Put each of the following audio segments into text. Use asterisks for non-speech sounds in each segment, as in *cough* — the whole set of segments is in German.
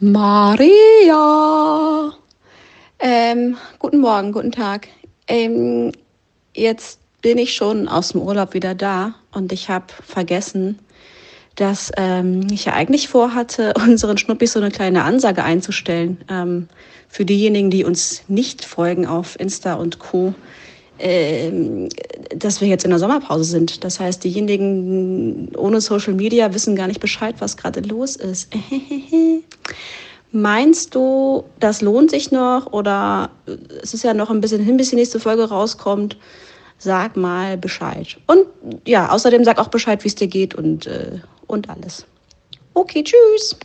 Maria. Ähm, guten Morgen, guten Tag. Ähm, jetzt bin ich schon aus dem Urlaub wieder da und ich habe vergessen, dass ähm, ich ja eigentlich vorhatte, *laughs* unseren Schnuppis so eine kleine Ansage einzustellen. Ähm, für diejenigen, die uns nicht folgen auf Insta und Co., ähm, dass wir jetzt in der Sommerpause sind. Das heißt, diejenigen ohne Social Media wissen gar nicht Bescheid, was gerade los ist. *laughs* Meinst du, das lohnt sich noch oder es ist ja noch ein bisschen hin, bis die nächste Folge rauskommt? Sag mal Bescheid. Und ja, außerdem sag auch Bescheid, wie es dir geht und, äh, und alles. Okay, tschüss.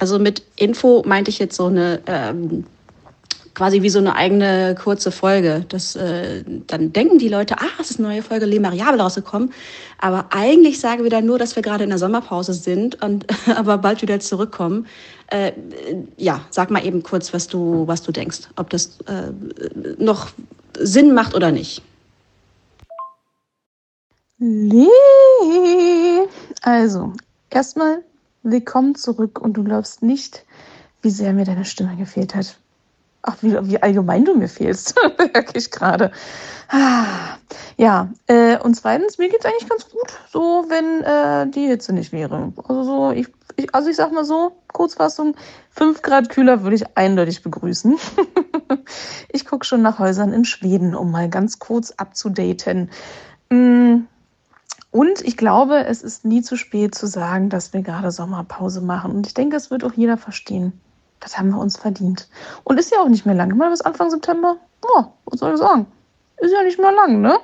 Also mit Info meinte ich jetzt so eine ähm, quasi wie so eine eigene kurze Folge. Das, äh, dann denken die Leute, ah, es ist eine neue Folge Le Mariable rausgekommen. Aber eigentlich sagen wir dann nur, dass wir gerade in der Sommerpause sind und *laughs* aber bald wieder zurückkommen. Äh, ja, sag mal eben kurz, was du, was du denkst, ob das äh, noch Sinn macht oder nicht. Le also, erstmal willkommen zurück und du glaubst nicht, wie sehr mir deine Stimme gefehlt hat. Ach, wie, wie allgemein du mir fehlst, *laughs* merke ich gerade. Ah, ja, äh, und zweitens, mir geht es eigentlich ganz gut, so wenn äh, die Hitze nicht wäre. Also so, ich, ich, also ich sag mal so, Kurzfassung, 5 Grad kühler würde ich eindeutig begrüßen. *laughs* ich gucke schon nach Häusern in Schweden, um mal ganz kurz abzudaten. Mm, und ich glaube, es ist nie zu spät zu sagen, dass wir gerade Sommerpause machen. Und ich denke, es wird auch jeder verstehen. Das haben wir uns verdient. Und ist ja auch nicht mehr lang. Mal bis Anfang September. Ja, was soll ich sagen? Ist ja nicht mehr lang, ne?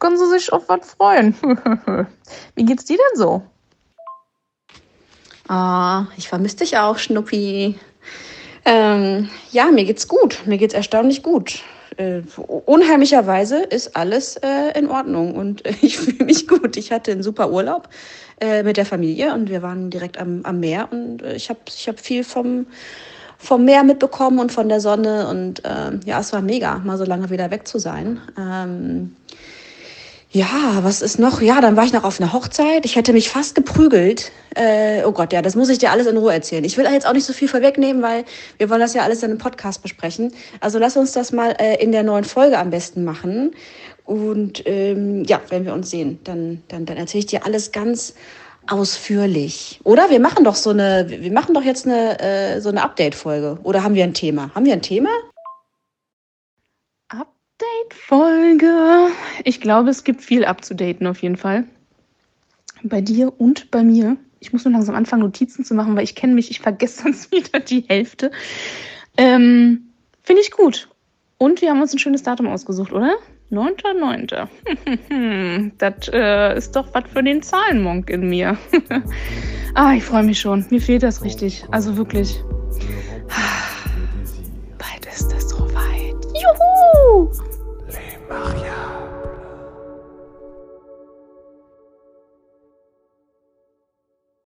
Können Sie sich auf was freuen. *laughs* Wie geht's dir denn so? Ah, ich vermisse dich auch, Schnuppi. Ähm, ja, mir geht's gut. Mir geht's erstaunlich gut. Äh, unheimlicherweise ist alles äh, in Ordnung und *laughs* ich fühle mich gut. Ich hatte einen super Urlaub äh, mit der Familie und wir waren direkt am, am Meer und äh, ich habe ich hab viel vom, vom Meer mitbekommen und von der Sonne und ähm, ja, es war mega, mal so lange wieder weg zu sein. Ähm, ja, was ist noch? Ja, dann war ich noch auf einer Hochzeit. Ich hätte mich fast geprügelt. Äh, oh Gott, ja, das muss ich dir alles in Ruhe erzählen. Ich will jetzt auch nicht so viel vorwegnehmen, weil wir wollen das ja alles in einem Podcast besprechen. Also lass uns das mal äh, in der neuen Folge am besten machen. Und ähm, ja, wenn wir uns sehen, dann, dann, dann erzähle ich dir alles ganz ausführlich. Oder wir machen doch so eine, wir machen doch jetzt eine, äh, so eine Update-Folge. Oder haben wir ein Thema? Haben wir ein Thema? Update-Folge. Ich glaube, es gibt viel abzudaten auf jeden Fall. Bei dir und bei mir. Ich muss nur langsam anfangen, Notizen zu machen, weil ich kenne mich, ich vergesse *laughs* sonst wieder die Hälfte. Ähm, Finde ich gut. Und wir haben uns ein schönes Datum ausgesucht, oder? 9.9. *laughs* das äh, ist doch was für den Zahlenmonk in mir. *laughs* ah, ich freue mich schon. Mir fehlt das richtig. Also wirklich.